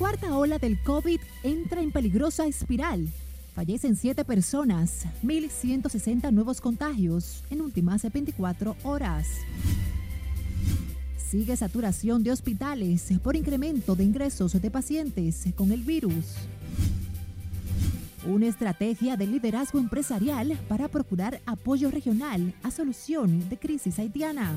cuarta ola del COVID entra en peligrosa espiral. Fallecen siete personas, 1.160 nuevos contagios en últimas 24 horas. Sigue saturación de hospitales por incremento de ingresos de pacientes con el virus. Una estrategia de liderazgo empresarial para procurar apoyo regional a solución de crisis haitiana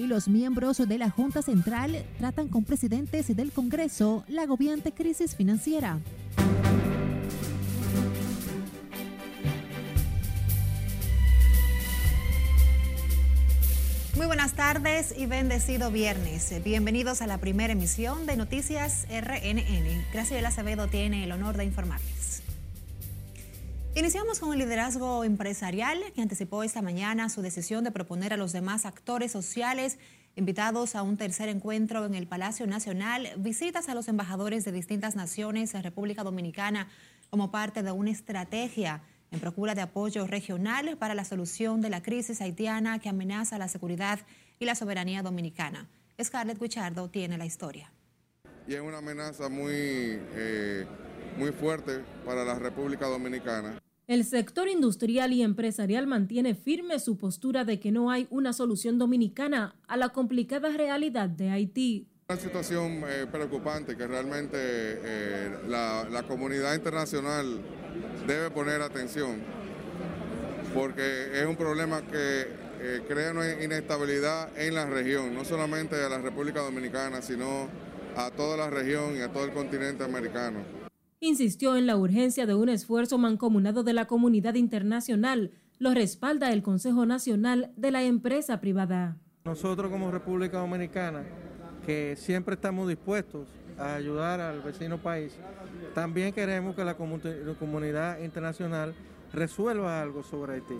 y los miembros de la Junta Central tratan con presidentes del Congreso la agobiante crisis financiera. Muy buenas tardes y bendecido viernes. Bienvenidos a la primera emisión de Noticias RNN. Graciela Acevedo tiene el honor de informarles. Iniciamos con el liderazgo empresarial que anticipó esta mañana su decisión de proponer a los demás actores sociales invitados a un tercer encuentro en el Palacio Nacional visitas a los embajadores de distintas naciones en República Dominicana como parte de una estrategia en procura de apoyo regional para la solución de la crisis haitiana que amenaza la seguridad y la soberanía dominicana. Scarlett Guichardo tiene la historia. Y es una amenaza muy... Eh muy fuerte para la República Dominicana. El sector industrial y empresarial mantiene firme su postura de que no hay una solución dominicana a la complicada realidad de Haití. Una situación eh, preocupante que realmente eh, la, comunidad internacional debe poner atención porque es un problema que eh, crea una inestabilidad en la región, no solamente a la República Dominicana, sino a toda la región y a todo el continente americano insistió en la urgencia de un esfuerzo mancomunado de la comunidad internacional. Lo respalda el Consejo Nacional de la Empresa Privada. Nosotros como República Dominicana, que siempre estamos dispuestos a ayudar al vecino país, también queremos que la, comunidad internacional resuelva algo sobre Haití.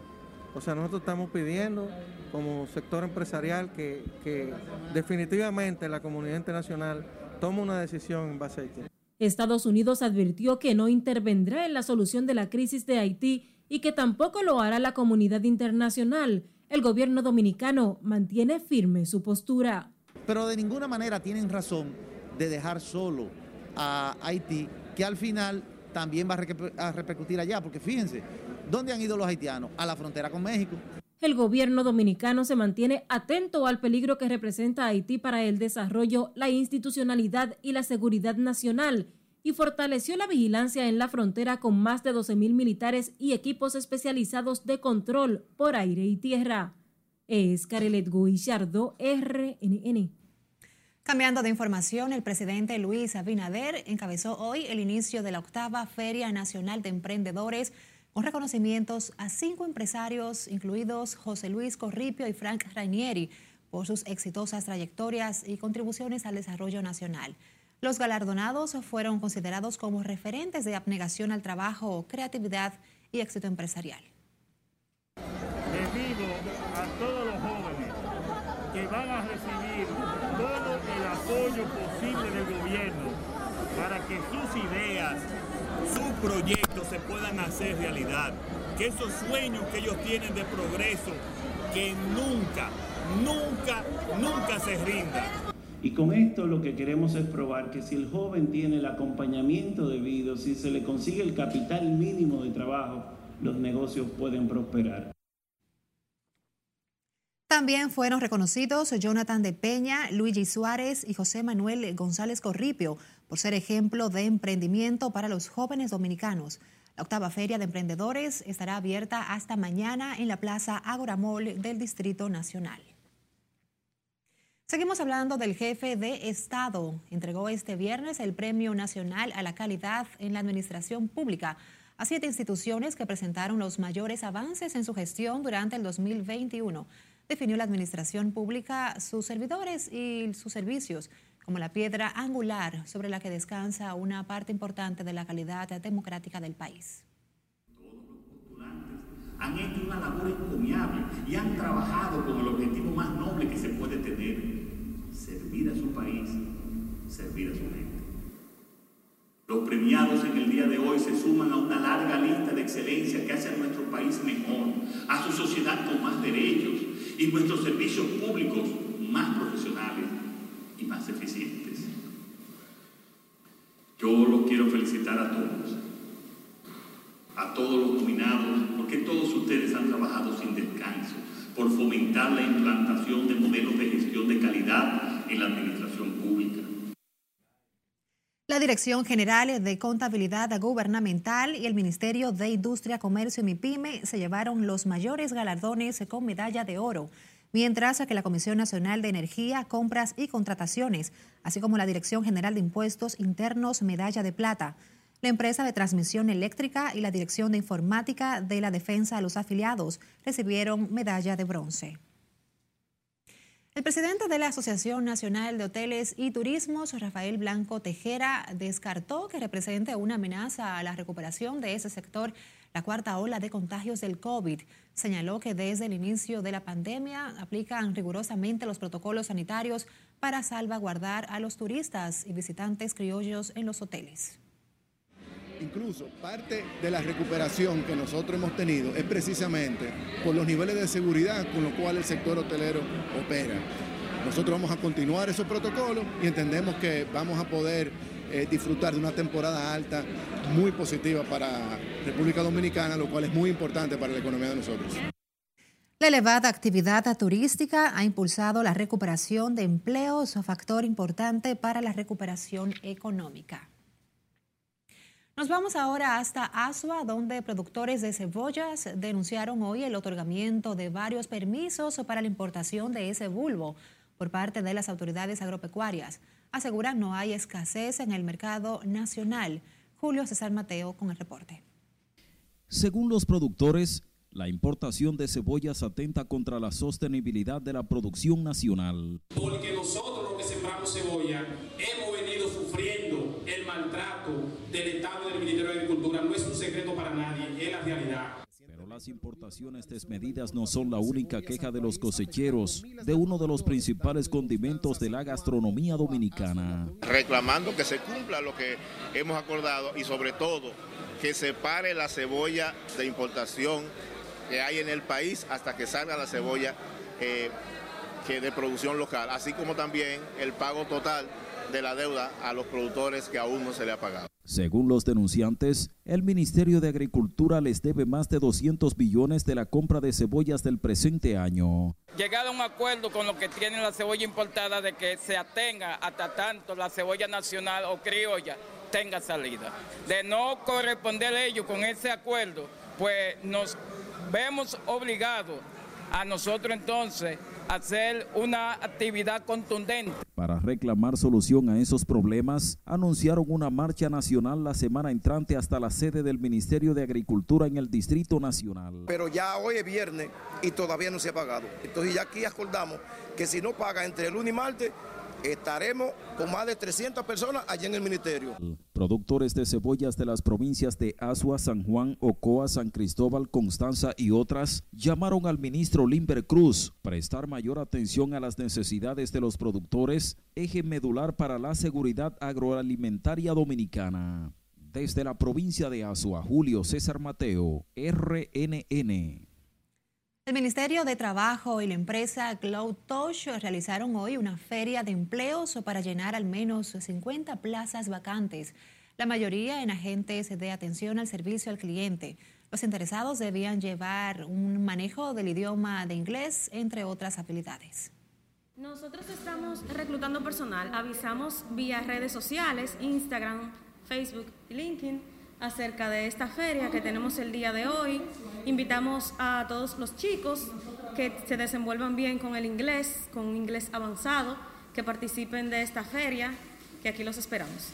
O sea, nosotros estamos pidiendo como sector empresarial que, que definitivamente la comunidad internacional tome una decisión en base a Haití. Estados Unidos advirtió que no intervendrá en la solución de la crisis de Haití y que tampoco lo hará la comunidad internacional. El gobierno dominicano mantiene firme su postura. Pero de ninguna manera tienen razón de dejar solo a Haití, que al final también va a repercutir allá, porque fíjense, ¿dónde han ido los haitianos? A la frontera con México. El gobierno dominicano se mantiene atento al peligro que representa Haití para el desarrollo, la institucionalidad y la seguridad nacional y fortaleció la vigilancia en la frontera con más de 12.000 militares y equipos especializados de control por aire y tierra. Es Carelet Guillardo, RNN. Cambiando de información, el presidente Luis Abinader encabezó hoy el inicio de la octava Feria Nacional de Emprendedores con reconocimientos a cinco empresarios, incluidos José Luis Corripio y Frank Rainieri, por sus exitosas trayectorias y contribuciones al desarrollo nacional. Los galardonados fueron considerados como referentes de abnegación al trabajo, creatividad y éxito empresarial. Les digo a todos los jóvenes que van a recibir todo el apoyo posible del gobierno para que sus ideas, sus proyectos se puedan hacer realidad. Que esos sueños que ellos tienen de progreso, que nunca, nunca, nunca se rindan. Y con esto lo que queremos es probar que si el joven tiene el acompañamiento debido, si se le consigue el capital mínimo de trabajo, los negocios pueden prosperar. También fueron reconocidos Jonathan de Peña, Luigi Suárez y José Manuel González Corripio por ser ejemplo de emprendimiento para los jóvenes dominicanos. La octava feria de emprendedores estará abierta hasta mañana en la Plaza Agora Mall del Distrito Nacional. Seguimos hablando del jefe de Estado. Entregó este viernes el Premio Nacional a la Calidad en la Administración Pública a siete instituciones que presentaron los mayores avances en su gestión durante el 2021. Definió la Administración Pública sus servidores y sus servicios como la piedra angular sobre la que descansa una parte importante de la calidad democrática del país. Han hecho una labor encomiable y han trabajado con el objetivo más noble que se puede tener, servir a su país, servir a su gente. Los premiados en el día de hoy se suman a una larga lista de excelencia que hace a nuestro país mejor, a su sociedad con más derechos y nuestros servicios públicos más profesionales y más eficientes. Yo lo quiero felicitar a todos, a todos los nominados, porque todos ustedes han trabajado sin descanso por fomentar la implantación de modelos de gestión de calidad en la administración pública. La Dirección General de Contabilidad Gubernamental y el Ministerio de Industria, Comercio y MIPYME se llevaron los mayores galardones con medalla de oro mientras que la Comisión Nacional de Energía, Compras y Contrataciones, así como la Dirección General de Impuestos Internos, medalla de plata. La empresa de transmisión eléctrica y la Dirección de Informática de la Defensa a los afiliados recibieron medalla de bronce. El presidente de la Asociación Nacional de Hoteles y Turismos, Rafael Blanco Tejera, descartó que represente una amenaza a la recuperación de ese sector la cuarta ola de contagios del COVID. Señaló que desde el inicio de la pandemia aplican rigurosamente los protocolos sanitarios para salvaguardar a los turistas y visitantes criollos en los hoteles. Incluso parte de la recuperación que nosotros hemos tenido es precisamente por los niveles de seguridad con los cuales el sector hotelero opera. Nosotros vamos a continuar esos protocolos y entendemos que vamos a poder eh, disfrutar de una temporada alta muy positiva para República Dominicana, lo cual es muy importante para la economía de nosotros. La elevada actividad turística ha impulsado la recuperación de empleos, factor importante para la recuperación económica. Nos vamos ahora hasta Asua, donde productores de cebollas denunciaron hoy el otorgamiento de varios permisos para la importación de ese bulbo por parte de las autoridades agropecuarias aseguran no hay escasez en el mercado nacional. Julio César Mateo con el reporte. Según los productores, la importación de cebollas atenta contra la sostenibilidad de la producción nacional. Porque nosotros los que sembramos cebolla hemos venido sufriendo el maltrato del Estado del Ministerio de Agricultura. No es un secreto para nadie, es la realidad. Las importaciones desmedidas no son la única queja de los cosecheros de uno de los principales condimentos de la gastronomía dominicana. Reclamando que se cumpla lo que hemos acordado y sobre todo que se pare la cebolla de importación que hay en el país hasta que salga la cebolla eh, que de producción local, así como también el pago total de la deuda a los productores que aún no se le ha pagado. Según los denunciantes, el Ministerio de Agricultura les debe más de 200 billones de la compra de cebollas del presente año. Llegado a un acuerdo con lo que tienen la cebolla importada de que se atenga hasta tanto la cebolla nacional o criolla tenga salida. De no corresponder ello con ese acuerdo, pues nos vemos obligados a nosotros entonces hacer una actividad contundente. Para reclamar solución a esos problemas, anunciaron una marcha nacional la semana entrante hasta la sede del Ministerio de Agricultura en el Distrito Nacional. Pero ya hoy es viernes y todavía no se ha pagado. Entonces ya aquí acordamos que si no paga entre el lunes y martes, estaremos con más de 300 personas allí en el ministerio. Productores de cebollas de las provincias de Asua, San Juan, Ocoa, San Cristóbal, Constanza y otras llamaron al ministro Limber Cruz prestar mayor atención a las necesidades de los productores, eje medular para la seguridad agroalimentaria dominicana. Desde la provincia de Asua, Julio César Mateo, RNN. El Ministerio de Trabajo y la empresa Cloud Touch realizaron hoy una feria de empleos para llenar al menos 50 plazas vacantes, la mayoría en agentes de atención al servicio al cliente. Los interesados debían llevar un manejo del idioma de inglés, entre otras habilidades. Nosotros estamos reclutando personal, avisamos vía redes sociales, Instagram, Facebook LinkedIn acerca de esta feria que tenemos el día de hoy. Invitamos a todos los chicos que se desenvuelvan bien con el inglés, con inglés avanzado, que participen de esta feria, que aquí los esperamos.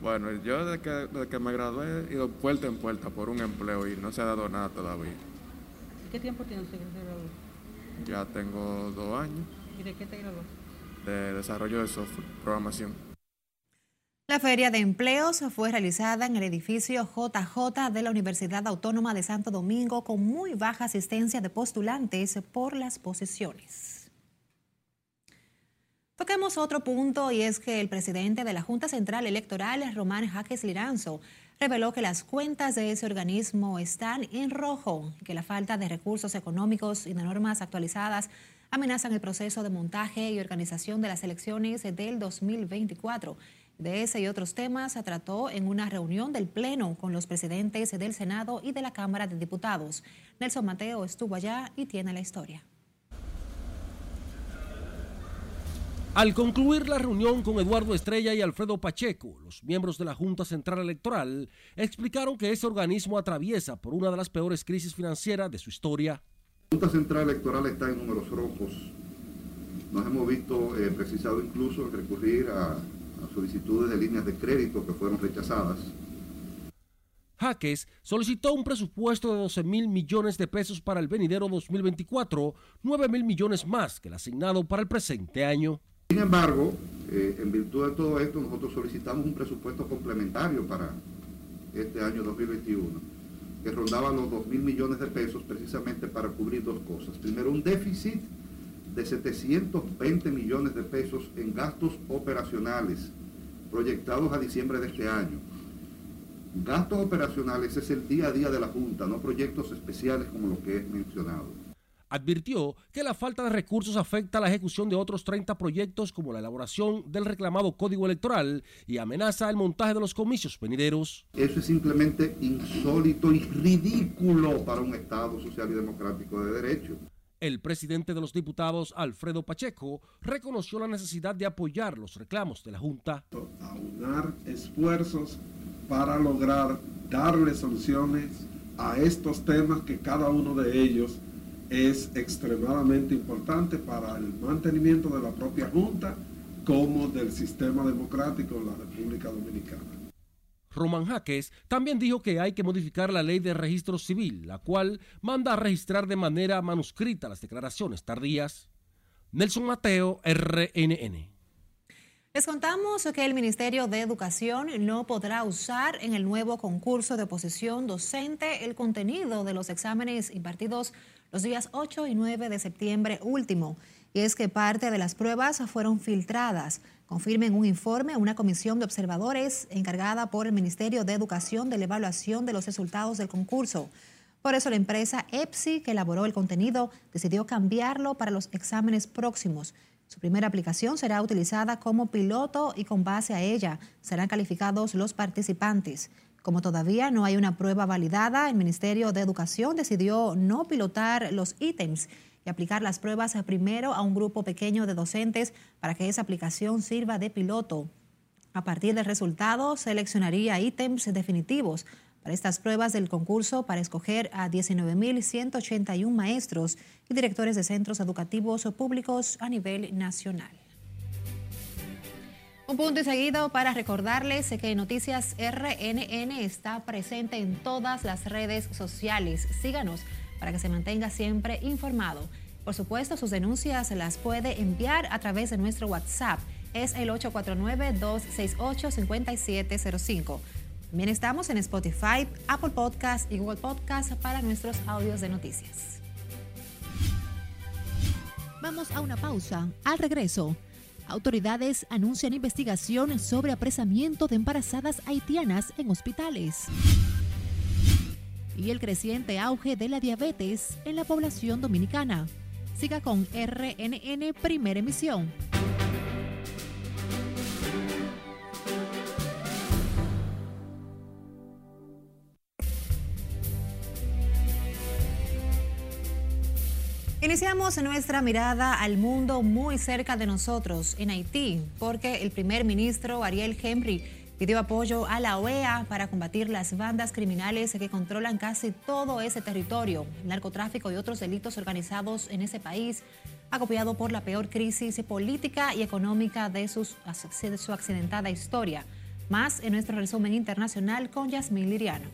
Bueno, yo desde que, que me gradué he ido puerta en puerta por un empleo y no se ha dado nada todavía. ¿Qué tiempo tiene usted que Ya tengo dos años. ¿Y de qué te graduó? De desarrollo de software, programación. La feria de empleos fue realizada en el edificio JJ de la Universidad Autónoma de Santo Domingo con muy baja asistencia de postulantes por las posiciones. Toquemos otro punto y es que el presidente de la Junta Central Electoral, Román Jaques Liranzo, reveló que las cuentas de ese organismo están en rojo y que la falta de recursos económicos y de normas actualizadas amenazan el proceso de montaje y organización de las elecciones del 2024 De ese y otros temas se trató en una reunión del Pleno con los presidentes del Senado y de la Cámara de Diputados. Nelson Mateo estuvo allá y tiene la historia. Al concluir la reunión con Eduardo Estrella y Alfredo Pacheco, los miembros de la Junta Central Electoral explicaron que ese organismo atraviesa por una de las peores crisis financieras de su historia. La Junta Central Electoral está en números rojos. Nos hemos visto eh, precisado incluso recurrir a a solicitudes de líneas de crédito que fueron rechazadas. Jaques solicitó un presupuesto de 12 mil millones de pesos para el venidero 2024, 9 mil millones más que el asignado para el presente año. Sin embargo, eh, en virtud de todo esto, nosotros solicitamos un presupuesto complementario para este año 2021, que rondaba los 2 mil millones de pesos precisamente para cubrir dos cosas. Primero, un déficit de 720 millones de pesos en gastos operacionales proyectados a diciembre de este año. Gastos operacionales es el día a día de la Junta, no proyectos especiales como los que he mencionado. Advirtió que la falta de recursos afecta a la ejecución de otros 30 proyectos como la elaboración del reclamado código electoral y amenaza el montaje de los comicios venideros. Eso es simplemente insólito y ridículo para un Estado social y democrático de derecho. El presidente de los diputados, Alfredo Pacheco, reconoció la necesidad de apoyar los reclamos de la Junta. Aunar esfuerzos para lograr darle soluciones a estos temas que cada uno de ellos es extremadamente importante para el mantenimiento de la propia Junta como del sistema democrático en la República Dominicana. Roman Jaques también dijo que hay que modificar la ley de registro civil, la cual manda a registrar de manera manuscrita las declaraciones tardías. Nelson Mateo, RNN. Les contamos que el Ministerio de Educación no podrá usar en el nuevo concurso de oposición docente el contenido de los exámenes impartidos los días 8 y 9 de septiembre último. Y es que parte de las pruebas fueron filtradas confirma en un informe una comisión de observadores encargada por el Ministerio de Educación de la evaluación de los resultados del concurso. Por eso la empresa EPSI, que elaboró el contenido, decidió cambiarlo para los exámenes próximos. Su primera aplicación será utilizada como piloto y con base a ella serán calificados los participantes. Como todavía no hay una prueba validada, el Ministerio de Educación decidió no pilotar los ítems aplicar las pruebas primero a un grupo pequeño de docentes para que esa aplicación sirva de piloto. A partir del resultado, seleccionaría ítems definitivos para estas pruebas del concurso para escoger a 19.181 maestros y directores de centros educativos públicos a nivel nacional. Un punto y seguido para recordarles que Noticias RNN está presente en todas las redes sociales. Síganos para que se mantenga siempre informado. Por supuesto, sus denuncias las puede enviar a través de nuestro WhatsApp. Es el 849-268-5705. También estamos en Spotify, Apple Podcast y Google Podcast para nuestros audios de noticias. Vamos a una pausa. Al regreso, autoridades anuncian investigación sobre apresamiento de embarazadas haitianas en hospitales y el creciente auge de la diabetes en la población dominicana. Siga con RNN Primera Emisión. Iniciamos nuestra mirada al mundo muy cerca de nosotros, en Haití, porque el primer ministro Ariel Henry pidió apoyo a la OEA para combatir las bandas criminales que controlan casi todo ese territorio, narcotráfico y otros delitos organizados en ese país, acopiado por la peor crisis política y económica de, su accidentada historia. Más en nuestro resumen internacional con Yasmín Liriano.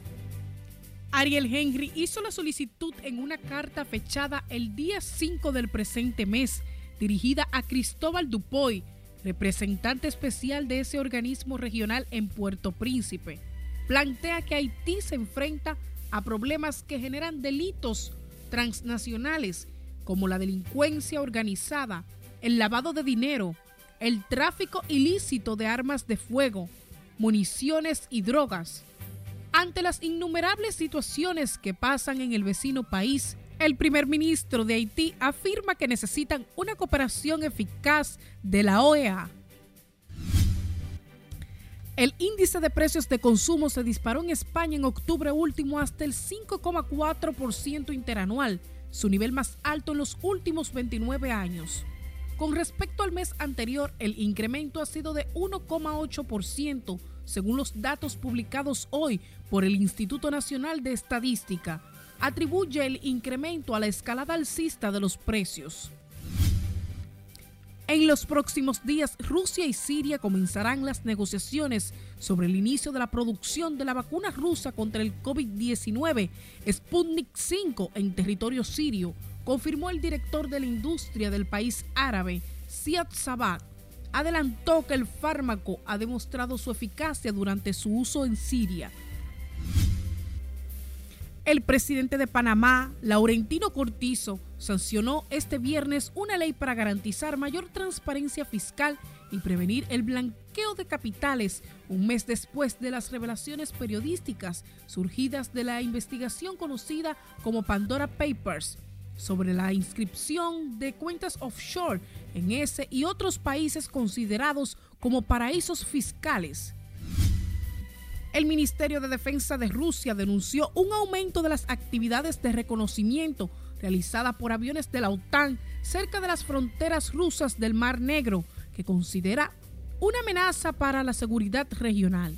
Ariel Henry hizo la solicitud en una carta fechada el día 5 del presente mes, dirigida a Cristóbal Dupoy, representante especial de ese organismo regional en Puerto Príncipe, plantea que Haití se enfrenta a problemas que generan delitos transnacionales como la delincuencia organizada, el lavado de dinero, el tráfico ilícito de armas de fuego, municiones y drogas. Ante las innumerables situaciones que pasan en el vecino país, el primer ministro de Haití afirma que necesitan una cooperación eficaz de la OEA. El índice de precios de consumo se disparó en España en octubre último hasta el 5,4% interanual, su nivel más alto en los últimos 29 años. Con respecto al mes anterior, el incremento ha sido de 1,8%, según los datos publicados hoy por el Instituto Nacional de Estadística. Atribuye el incremento a la escalada alcista de los precios. En los próximos días, Rusia y Siria comenzarán las negociaciones sobre el inicio de la producción de la vacuna rusa contra el COVID-19, Sputnik 5, en territorio sirio, confirmó el director de la industria del país árabe, Siad Sabat. Adelantó que el fármaco ha demostrado su eficacia durante su uso en Siria. El presidente de Panamá, Laurentino Cortizo, sancionó este viernes una ley para garantizar mayor transparencia fiscal y prevenir el blanqueo de capitales, un mes después de las revelaciones periodísticas surgidas de la investigación conocida como Pandora Papers sobre la inscripción de cuentas offshore en ese y otros países considerados como paraísos fiscales. El Ministerio de Defensa de Rusia denunció un aumento de las actividades de reconocimiento realizadas por aviones de la OTAN cerca de las fronteras rusas del Mar Negro, que considera una amenaza para la seguridad regional.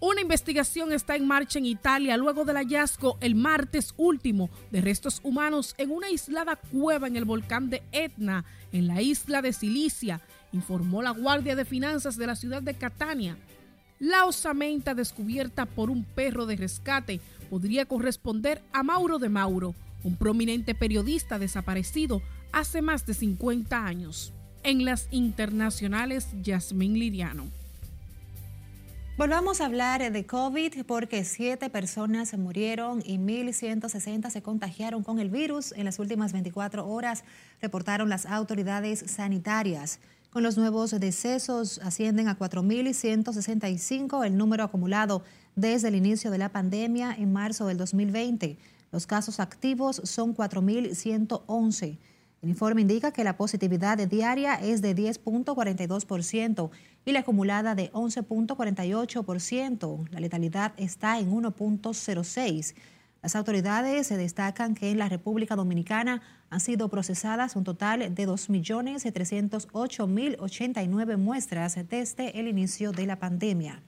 Una investigación está en marcha en Italia luego del hallazgo el martes último de restos humanos en una aislada cueva en el volcán de Etna, en la isla de Silicia, informó la Guardia de Finanzas de la ciudad de Catania. La osamenta descubierta por un perro de rescate podría corresponder a Mauro de Mauro, un prominente periodista desaparecido hace más de 50 años. En las internacionales, Yasmín Liriano. Volvamos a hablar de COVID porque siete personas murieron y 1.160 se contagiaron con el virus en las últimas 24 horas, reportaron las autoridades sanitarias. Con los nuevos decesos ascienden a 4.165 el número acumulado desde el inicio de la pandemia en marzo del 2020. Los casos activos son 4.111. El informe indica que la positividad diaria es de 10.42% y la acumulada de 11.48%. La letalidad está en 1.06%. Las autoridades destacan que en la República Dominicana han sido procesadas un total de 2.308.089 muestras desde el inicio de la pandemia.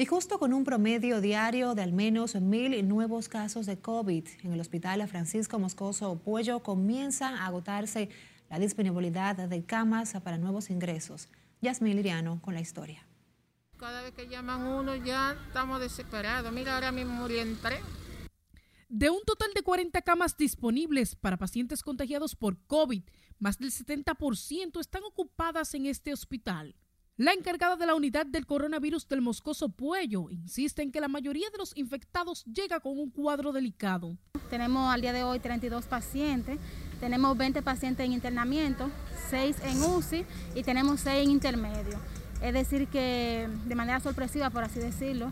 Y justo con un promedio diario de al menos mil nuevos casos de COVID en el Hospital Francisco Moscoso Puello comienza a agotarse la disponibilidad de camas para nuevos ingresos. Yasmín Liriano con la historia. Cada vez que llaman uno ya estamos desesperados. Mira, ahora mismo murió en tres. De un total de 40 camas disponibles para pacientes contagiados por COVID, más del 70% están ocupadas en este hospital. La encargada de la unidad del coronavirus del Moscoso Puello insiste en que la mayoría de los infectados llega con un cuadro delicado. Tenemos al día de hoy 32 pacientes, tenemos 20 pacientes en internamiento, 6 en UCI y tenemos 6 en intermedio. Es decir, que de manera sorpresiva, por así decirlo,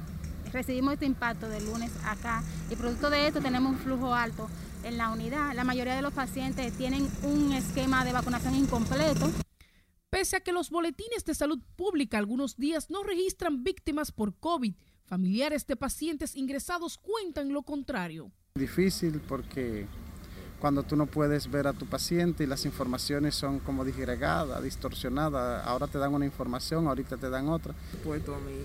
recibimos este impacto del lunes acá y producto de esto tenemos un flujo alto en la unidad. La mayoría de los pacientes tienen un esquema de vacunación incompleto. Pese a que los boletines de salud pública algunos días no registran víctimas por COVID, familiares de pacientes ingresados cuentan lo contrario. Difícil porque cuando tú no puedes ver a tu paciente y las informaciones son como disgregadas, distorsionadas. Ahora te dan una información, ahorita te dan otra. Puesto a mí,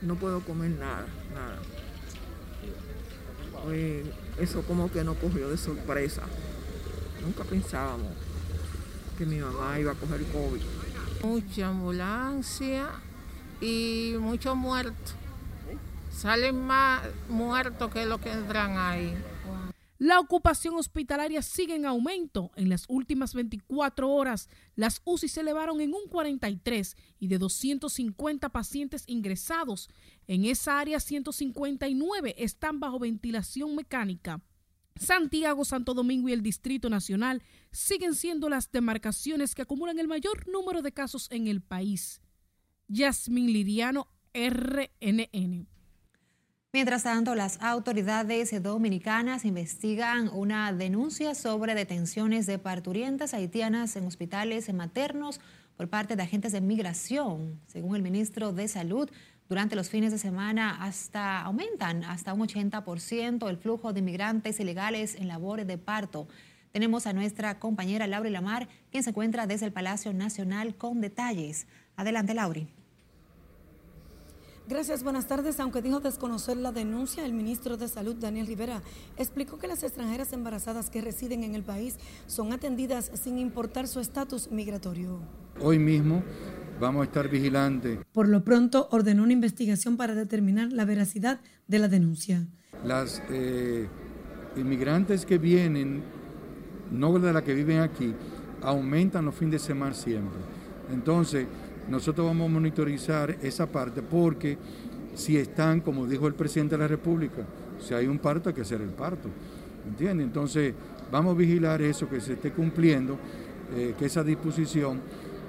no puedo comer nada, nada. eso como que nos cogió de sorpresa. Nunca pensábamos que mi mamá iba a coger COVID. Mucha ambulancia y muchos muertos. Salen más muertos que los que entran ahí. La ocupación hospitalaria sigue en aumento. En las últimas 24 horas, las UCI se elevaron en un 43 y de 250 pacientes ingresados. En esa área, 159 están bajo ventilación mecánica. Santiago, Santo Domingo y el Distrito Nacional siguen siendo las demarcaciones que acumulan el mayor número de casos en el país. Yasmin Liriano, RNN. Mientras tanto, las autoridades dominicanas investigan una denuncia sobre detenciones de parturientas haitianas en hospitales maternos por parte de agentes de migración. Según el ministro de Salud, durante los fines de semana hasta aumentan hasta un 80% el flujo de inmigrantes ilegales en labores de parto. Tenemos a nuestra compañera Laura Lamar, quien se encuentra desde el Palacio Nacional con detalles. Adelante, Lauri. Gracias, buenas tardes. Aunque dijo desconocer la denuncia, el ministro de Salud, Daniel Rivera, explicó que las extranjeras embarazadas que residen en el país son atendidas sin importar su estatus migratorio. Hoy mismo vamos a estar vigilantes. Por lo pronto, ordenó una investigación para determinar la veracidad de la denuncia. Las eh, inmigrantes que vienen, no de las que viven aquí, aumentan los fines de semana siempre. Entonces, nosotros vamos a monitorizar esa parte porque si están, como dijo el presidente de la República, si hay un parto hay que hacer el parto. ¿Entiendes? Entonces vamos a vigilar eso, que se esté cumpliendo, eh, que esa disposición,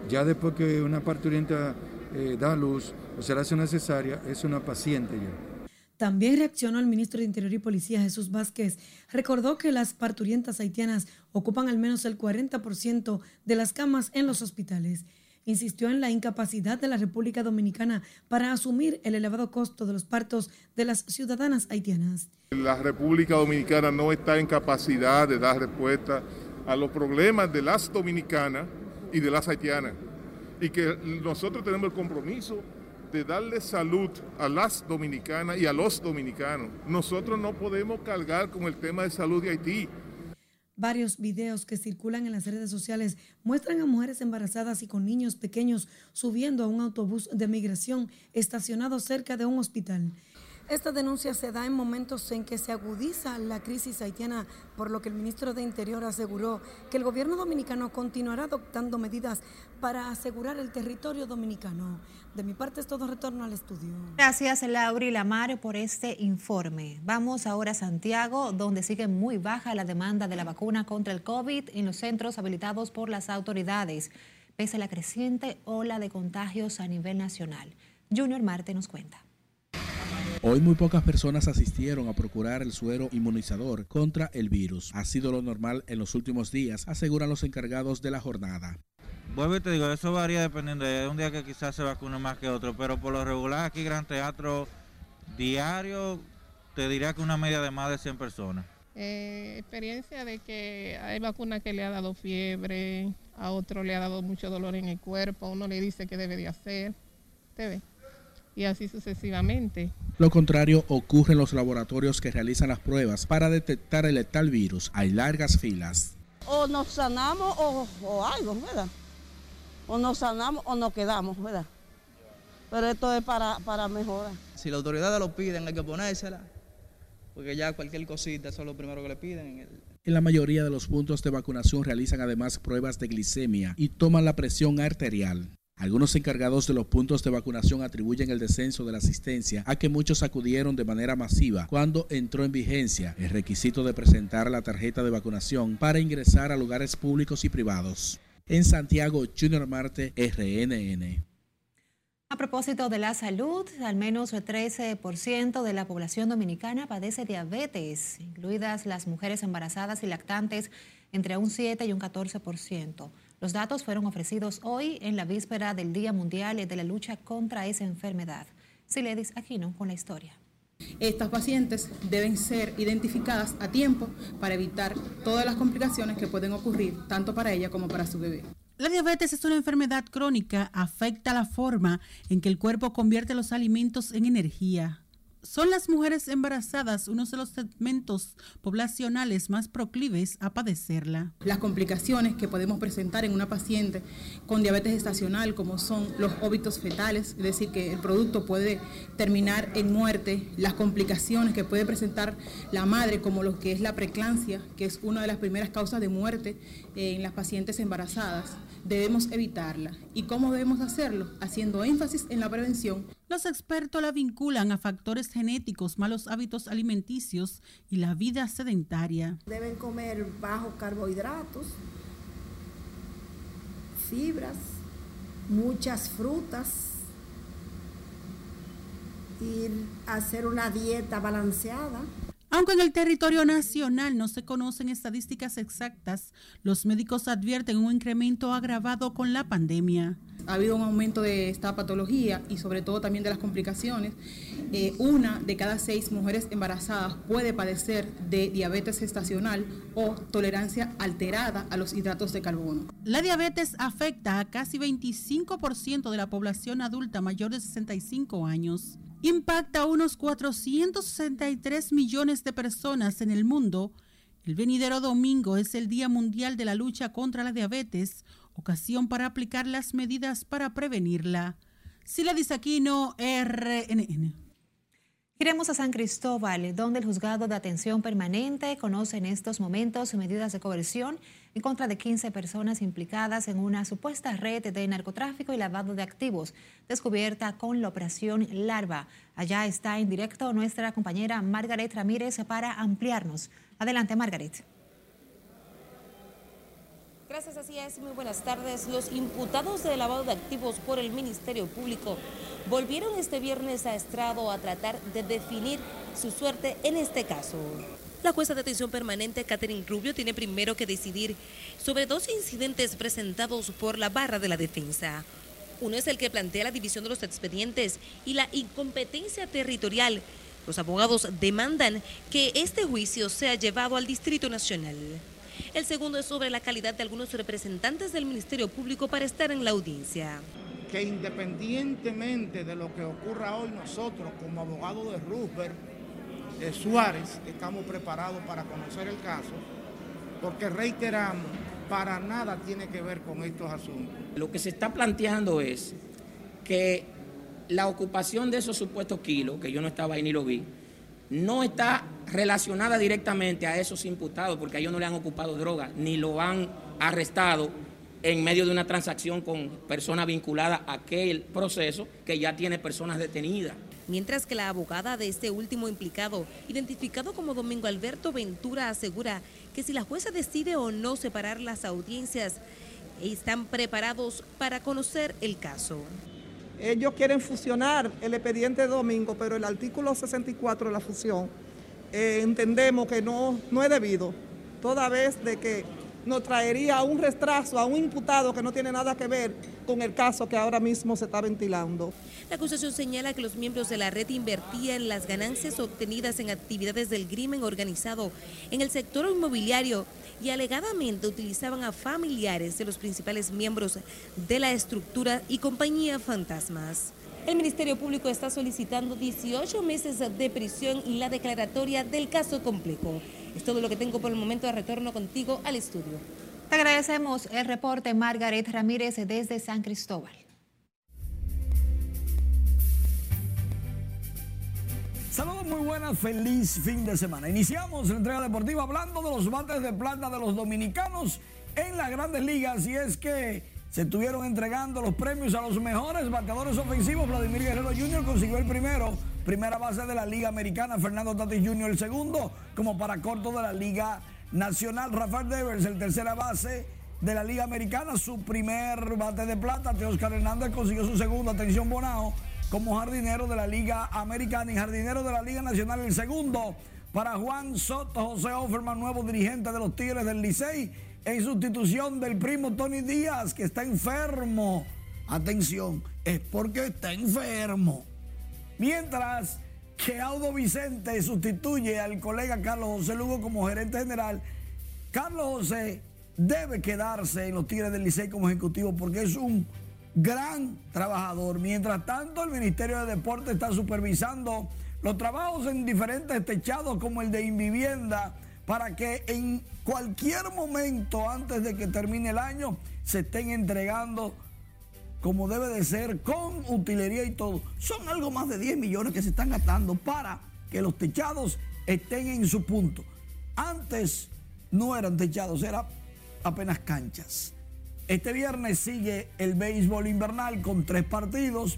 ya después que una parturienta eh, da luz o se la hace necesaria, es una paciente ya. También reaccionó el ministro de Interior y Policía Jesús Vázquez. Recordó que las parturientas haitianas ocupan al menos el 40% de las camas en los hospitales insistió en la incapacidad de la República Dominicana para asumir el elevado costo de los partos de las ciudadanas haitianas. La República Dominicana no está en capacidad de dar respuesta a los problemas de las dominicanas y de las haitianas. Y que nosotros tenemos el compromiso de darle salud a las dominicanas y a los dominicanos. Nosotros no podemos cargar con el tema de salud de Haití. Varios videos que circulan en las redes sociales muestran a mujeres embarazadas y con niños pequeños subiendo a un autobús de migración estacionado cerca de un hospital. Esta denuncia se da en momentos en que se agudiza la crisis haitiana, por lo que el ministro de Interior aseguró que el gobierno dominicano continuará adoptando medidas para asegurar el territorio dominicano. De mi parte es todo retorno al estudio. Gracias, Laura Lamar, por este informe. Vamos ahora a Santiago, donde sigue muy baja la demanda de la vacuna contra el COVID en los centros habilitados por las autoridades, pese a la creciente ola de contagios a nivel nacional. Junior Marte nos cuenta. Hoy muy pocas personas asistieron a procurar el suero inmunizador contra el virus. Ha sido lo normal en los últimos días, aseguran los encargados de la jornada. Vuelvo y te digo, eso varía dependiendo de un día que quizás se vacune más que otro, pero por lo regular aquí Gran Teatro diario te diría que una media de más de 100 personas. Eh, experiencia de que hay vacunas que le ha dado fiebre, a otro le ha dado mucho dolor en el cuerpo, uno le dice que debe de hacer, ¿te ve? Y así sucesivamente. Lo contrario ocurre en los laboratorios que realizan las pruebas para detectar el letal virus. Hay largas filas. O nos sanamos o, algo, ¿verdad? O nos sanamos o nos quedamos, ¿verdad? Pero esto es para, para mejorar. Si las autoridades lo piden, hay que ponérsela, porque ya cualquier cosita, eso es lo primero que le piden. En la mayoría de los puntos de vacunación realizan además pruebas de glicemia y toman la presión arterial. Algunos encargados de los puntos de vacunación atribuyen el descenso de la asistencia a que muchos acudieron de manera masiva cuando entró en vigencia el requisito de presentar la tarjeta de vacunación para ingresar a lugares públicos y privados. En Santiago, Junior Marte, RNN. A propósito de la salud, al menos el 13% de la población dominicana padece diabetes, incluidas las mujeres embarazadas y lactantes, entre un 7 y un 14%. Los datos fueron ofrecidos hoy en la víspera del Día Mundial de la Lucha contra esa enfermedad. Siledis Aquino con la historia. Estas pacientes deben ser identificadas a tiempo para evitar todas las complicaciones que pueden ocurrir tanto para ella como para su bebé. La diabetes es una enfermedad crónica, afecta la forma en que el cuerpo convierte los alimentos en energía, son las mujeres embarazadas uno de los segmentos poblacionales más proclives a padecerla. Las complicaciones que podemos presentar en una paciente con diabetes estacional, como son los óbitos fetales, es decir, que el producto puede terminar en muerte, las complicaciones que puede presentar la madre, como lo que es la preclancia, que es una de las primeras causas de muerte en las pacientes embarazadas, debemos evitarla. ¿Y cómo debemos hacerlo? Haciendo énfasis en la prevención los expertos la vinculan a factores genéticos, malos hábitos alimenticios y la vida sedentaria. Deben comer bajos carbohidratos, fibras, muchas frutas y hacer una dieta balanceada. Aunque en el territorio nacional no se conocen estadísticas exactas, los médicos advierten un incremento agravado con la pandemia. Ha habido un aumento de esta patología y sobre todo también de las complicaciones. Eh, una de cada seis mujeres embarazadas puede padecer de diabetes gestacional o tolerancia alterada a los hidratos de carbono. La diabetes afecta a casi 25% de la población adulta mayor de 65 años impacta a unos 463 millones de personas en el mundo, el venidero domingo es el Día Mundial de la Lucha contra la Diabetes, ocasión para aplicar las medidas para prevenirla. Sila Disaquino, RNN. Iremos a San Cristóbal, donde el juzgado de atención permanente conoce en estos momentos medidas de coerción en contra de 15 personas implicadas en una supuesta red de narcotráfico y lavado de activos descubierta con la operación Larva. Allá está en directo nuestra compañera Margaret Ramírez para ampliarnos. Adelante, Margaret. Gracias, así es. Muy buenas tardes. Los imputados de lavado de activos por el Ministerio Público volvieron este viernes a estrado a tratar de definir su suerte en este caso. La jueza de atención permanente, Catherine Rubio, tiene primero que decidir sobre dos incidentes presentados por la barra de la defensa. Uno es el que plantea la división de los expedientes y la incompetencia territorial. Los abogados demandan que este juicio sea llevado al Distrito Nacional. El segundo es sobre la calidad de algunos representantes del Ministerio Público para estar en la audiencia. Que independientemente de lo que ocurra hoy nosotros como abogados de Roosevelt, de Suárez, estamos preparados para conocer el caso, porque reiteramos, para nada tiene que ver con estos asuntos. Lo que se está planteando es que la ocupación de esos supuestos kilos, que yo no estaba ahí ni lo vi, no está relacionada directamente a esos imputados, porque a ellos no le han ocupado droga, ni lo han arrestado en medio de una transacción con personas vinculadas a aquel proceso que ya tiene personas detenidas. Mientras que la abogada de este último implicado, identificado como Domingo Alberto Ventura, asegura que si la jueza decide o no separar las audiencias, están preparados para conocer el caso. Ellos quieren fusionar el expediente de domingo, pero el artículo 64 de la fusión eh, entendemos que no, no es debido, toda vez de que nos traería un retraso a un imputado que no tiene nada que ver con el caso que ahora mismo se está ventilando. La acusación señala que los miembros de la red invertían las ganancias obtenidas en actividades del crimen organizado en el sector inmobiliario y alegadamente utilizaban a familiares de los principales miembros de la estructura y compañía fantasmas. El Ministerio Público está solicitando 18 meses de prisión y la declaratoria del caso complejo. Es todo lo que tengo por el momento de retorno contigo al estudio. Te agradecemos el reporte Margaret Ramírez desde San Cristóbal. Saludos muy buenas, feliz fin de semana. Iniciamos la entrega deportiva hablando de los bates de plata de los dominicanos en las grandes ligas y es que se estuvieron entregando los premios a los mejores bateadores ofensivos. Vladimir Guerrero Jr. consiguió el primero, primera base de la Liga Americana, Fernando Tatis Jr. el segundo, como para corto de la Liga Nacional, Rafael Devers el tercera base de la Liga Americana, su primer bate de plata, Teoscar Hernández consiguió su segundo, atención Bonao, como jardinero de la Liga Americana y jardinero de la Liga Nacional. El segundo para Juan Soto, José Offerman, nuevo dirigente de los Tigres del Licey, en sustitución del primo Tony Díaz, que está enfermo. Atención, es porque está enfermo. Mientras que Audo Vicente sustituye al colega Carlos José Lugo como gerente general, Carlos José debe quedarse en los Tigres del Licey como ejecutivo porque es un gran trabajador. Mientras tanto, el Ministerio de Deporte está supervisando los trabajos en diferentes techados como el de Invivienda para que en cualquier momento antes de que termine el año se estén entregando como debe de ser, con utilería y todo. Son algo más de 10 millones que se están gastando para que los techados estén en su punto. Antes no eran techados, eran apenas canchas. Este viernes sigue el béisbol invernal con tres partidos.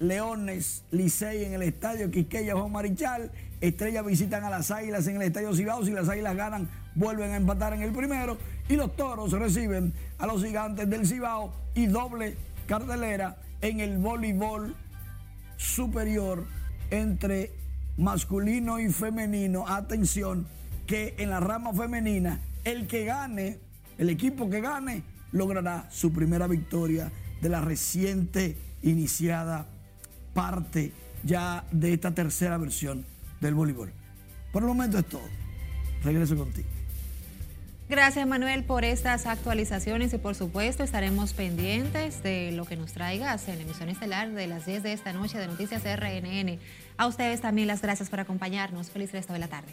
Leones, Licey en el estadio Quisqueya Juan Marichal. Estrellas visitan a las Águilas en el estadio Cibao. Si las Águilas ganan, vuelven a empatar en el primero. Y los Toros reciben a los Gigantes del Cibao y doble cartelera en el voleibol superior entre masculino y femenino. Atención, que en la rama femenina, el que gane, el equipo que gane, logrará su primera victoria de la reciente iniciada parte ya de esta tercera versión del voleibol. Por el momento es todo. Regreso contigo. Gracias Manuel por estas actualizaciones y por supuesto estaremos pendientes de lo que nos traigas en emisión estelar de las 10 de esta noche de Noticias RNN. A ustedes también las gracias por acompañarnos. Feliz resto de la tarde.